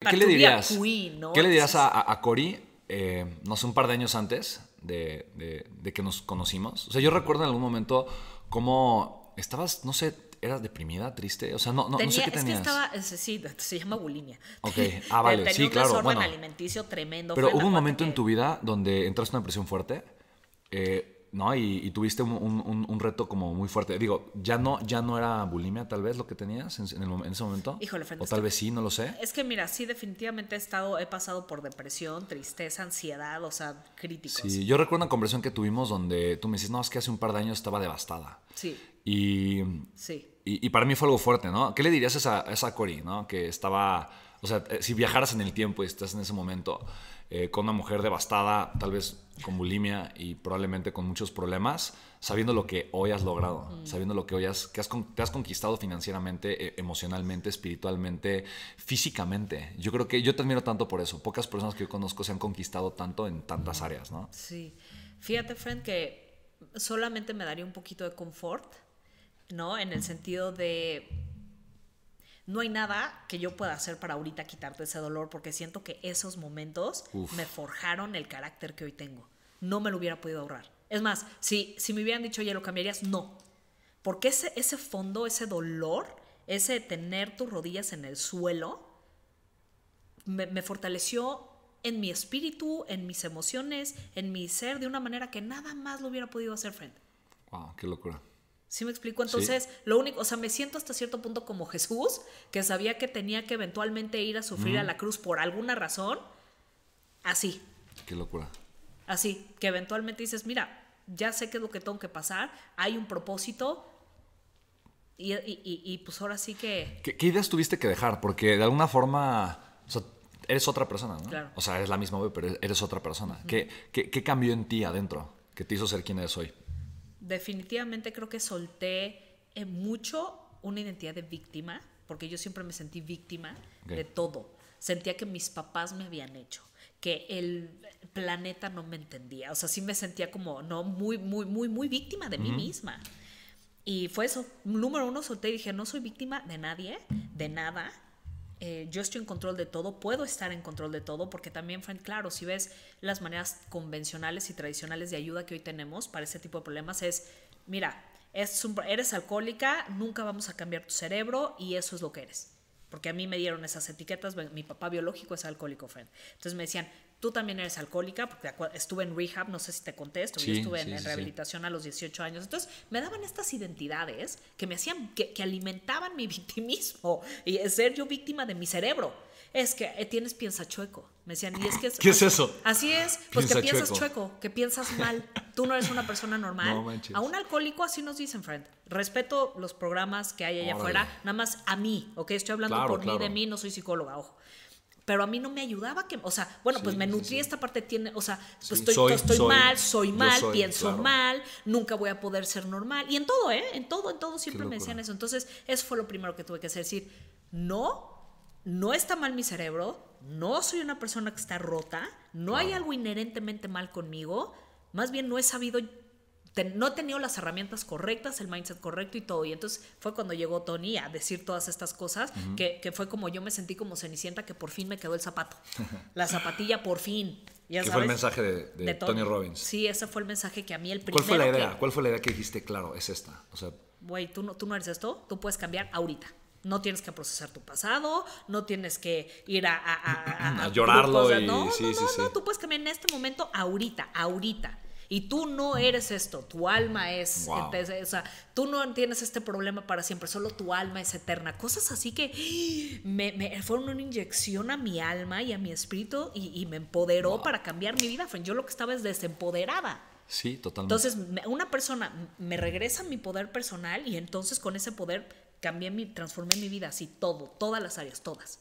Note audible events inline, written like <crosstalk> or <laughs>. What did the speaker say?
¿Qué le dirías? ¿Qué le dirías a, a Cory, eh, no sé, un par de años antes de, de, que nos conocimos? O sea, yo recuerdo en algún momento cómo estabas, no sé, ¿Eras deprimida, triste? O sea, no, no, no sé qué tenías. Es que estaba, sí, se llama bulimia. <laughs> Ok, ah, vale, Tenía sí, un claro. Bueno, alimenticio tremendo. pero hubo un momento en que- tu vida donde entraste en una presión fuerte, eh, ¿no? Y, y tuviste un, un- un- un reto como muy fuerte. Digo, ya no, ya no era bulimia tal vez lo que tenías en, en el en ese momento. Híjole, Fran, O tal vez sí, no lo sé. Es que mira, sí, definitivamente he estado, he pasado por depresión, tristeza, ansiedad, o sea, críticos. Sí, yo recuerdo una conversación que tuvimos donde tú me dices, no, es que hace un par de años estaba devastada. Sí, Y, sí. y, y para mí fue algo fuerte, ¿no? ¿Qué le dirías a esa, a esa Cory, ¿no? Que estaba, o sea, eh, si viajaras en el tiempo y estás en ese momento eh, con una mujer devastada, tal vez con bulimia y probablemente con muchos problemas, sabiendo lo que hoy has logrado, sabiendo lo que hoy has, que has con- te has conquistado financieramente, eh, emocionalmente, espiritualmente, físicamente. Yo creo que yo te admiro tanto por eso. Pocas personas que yo conozco se han conquistado tanto en tantas áreas, ¿no? Sí. Fíjate, friend, que solamente me daría un poquito de confort, ¿no? En el sentido de. No hay nada que yo pueda hacer para ahorita quitarte ese dolor, porque siento que esos momentos Uf. me forjaron el carácter que hoy tengo. No me lo hubiera podido ahorrar. Es más, si, si me hubieran dicho, oye, ¿lo cambiarías? No. Porque ese, ese fondo, ese dolor, ese tener tus rodillas en el suelo, me, me fortaleció en mi espíritu, en mis emociones, en mi ser, de una manera que nada más lo hubiera podido hacer, friend. Wow, qué locura. ¿Sí me explico? Entonces, lo único, o sea, me siento hasta cierto punto como Jesús, que sabía que tenía que eventualmente ir a sufrir a la cruz por alguna razón, así, Qué locura. así, que eventualmente dices, mira, ya sé qué es lo que tengo que pasar, hay un propósito, y, y- y- y, pues ahora sí que... ¿Qué, qué ideas tuviste que dejar? Porque de alguna forma, o sea, eres otra persona, ¿no? Claro. O sea, eres la misma pero eres otra persona. ¿Qué, qué, qué cambió en ti adentro que te hizo ser quien eres hoy? Definitivamente creo que solté eh, mucho una identidad de víctima, porque yo siempre me sentí víctima de todo. Sentía que mis papás me habían hecho, que el planeta no me entendía. O sea, sí me sentía como, no, muy, muy, muy, muy víctima de mí misma. Y fue eso. Número uno, solté y dije, no soy víctima de nadie, de nada. Eh, yo estoy en control de todo, puedo estar en control de todo, porque también, friend, claro, si ves las maneras convencionales y tradicionales de ayuda que hoy tenemos para este tipo de problemas, es, mira, es eres alcohólica, nunca vamos a cambiar tu cerebro y eso es lo que eres. Porque a mí me dieron esas etiquetas, mi papá biológico es alcohólico, friend. Entonces me decían, tú también eres alcohólica, porque estuve en rehab, no sé si te conté esto, yo estuve en, sí, en sí, sí. rehabilitación a los 18 años. Entonces, me daban estas identidades que me hacían, que, que alimentaban mi <laughs> victimismo y es ser yo víctima de mi cerebro. Es que eh, tienes piensa chueco. Me decían, y es que ¿Qué es eso? Así es, pues Piensa que piensas chueco. chueco. que piensas mal. Tú no eres una persona <laughs> normal. No manches. a un alcohólico así nos dicen, friend. Respeto los programas que hay allá Órale. afuera, nada más a mí, ¿ok? Estoy hablando Claro, por mí, de mí, no soy psicóloga, ojo. Pero a mí no me ayudaba que, o sea, bueno, pues me nutrí sí. esta parte, tiene, o sea, pues estoy, soy- estoy soy. mal, soy mal, soy, pienso claro. mal, nunca voy a poder ser normal. Y en todo, ¿eh? En todo, en todo siempre me decían eso. Entonces, eso fue lo primero que tuve que hacer, decir, no, no está mal mi cerebro, no soy una persona que está rota, no hay algo inherentemente mal conmigo, más bien no he sabido, no he tenido las herramientas correctas, el mindset correcto y todo. Y entonces fue cuando llegó Tony a decir todas estas cosas, que, que fue como yo me sentí como Cenicienta, que por fin me quedó el zapato, <laughs> la zapatilla por fin. Ya ¿Qué fue el mensaje de, de Tony Robbins? Sí, ese fue el mensaje que a mí el primero ¿Cuál fue la que- idea? ¿Cuál fue la idea que dijiste? Claro, es esta. O sea, güey, tú no, tú no eres esto, tú puedes cambiar ahorita. No tienes que procesar tu pasado, no tienes que ir a, a, a- a- A <laughs> llorarlo y- no, sí, no, sí, no, sí. no, tú puedes cambiar en este momento, ahorita, ahorita. Y tú no eres esto, tu alma es, Wow. entonces, o sea, tú no tienes este problema para siempre, solo tu alma es eterna. Cosas así que <gasps> me, me fueron una inyección a mi alma y a mi espíritu y, y me empoderó para cambiar mi vida. Yo lo que estaba es desempoderada. sí, totalmente. Entonces, una persona me regresa mi poder personal y entonces con ese poder cambié mi, transformé mi vida así, todo, todas las áreas, todas.